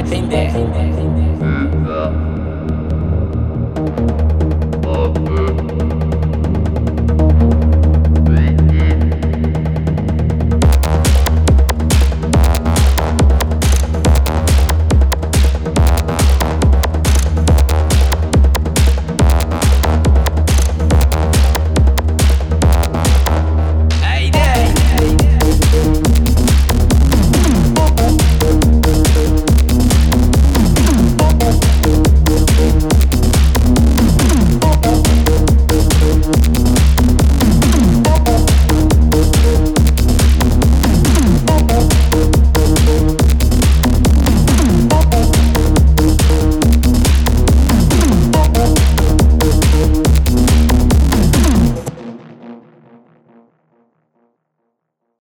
Entender. Entender.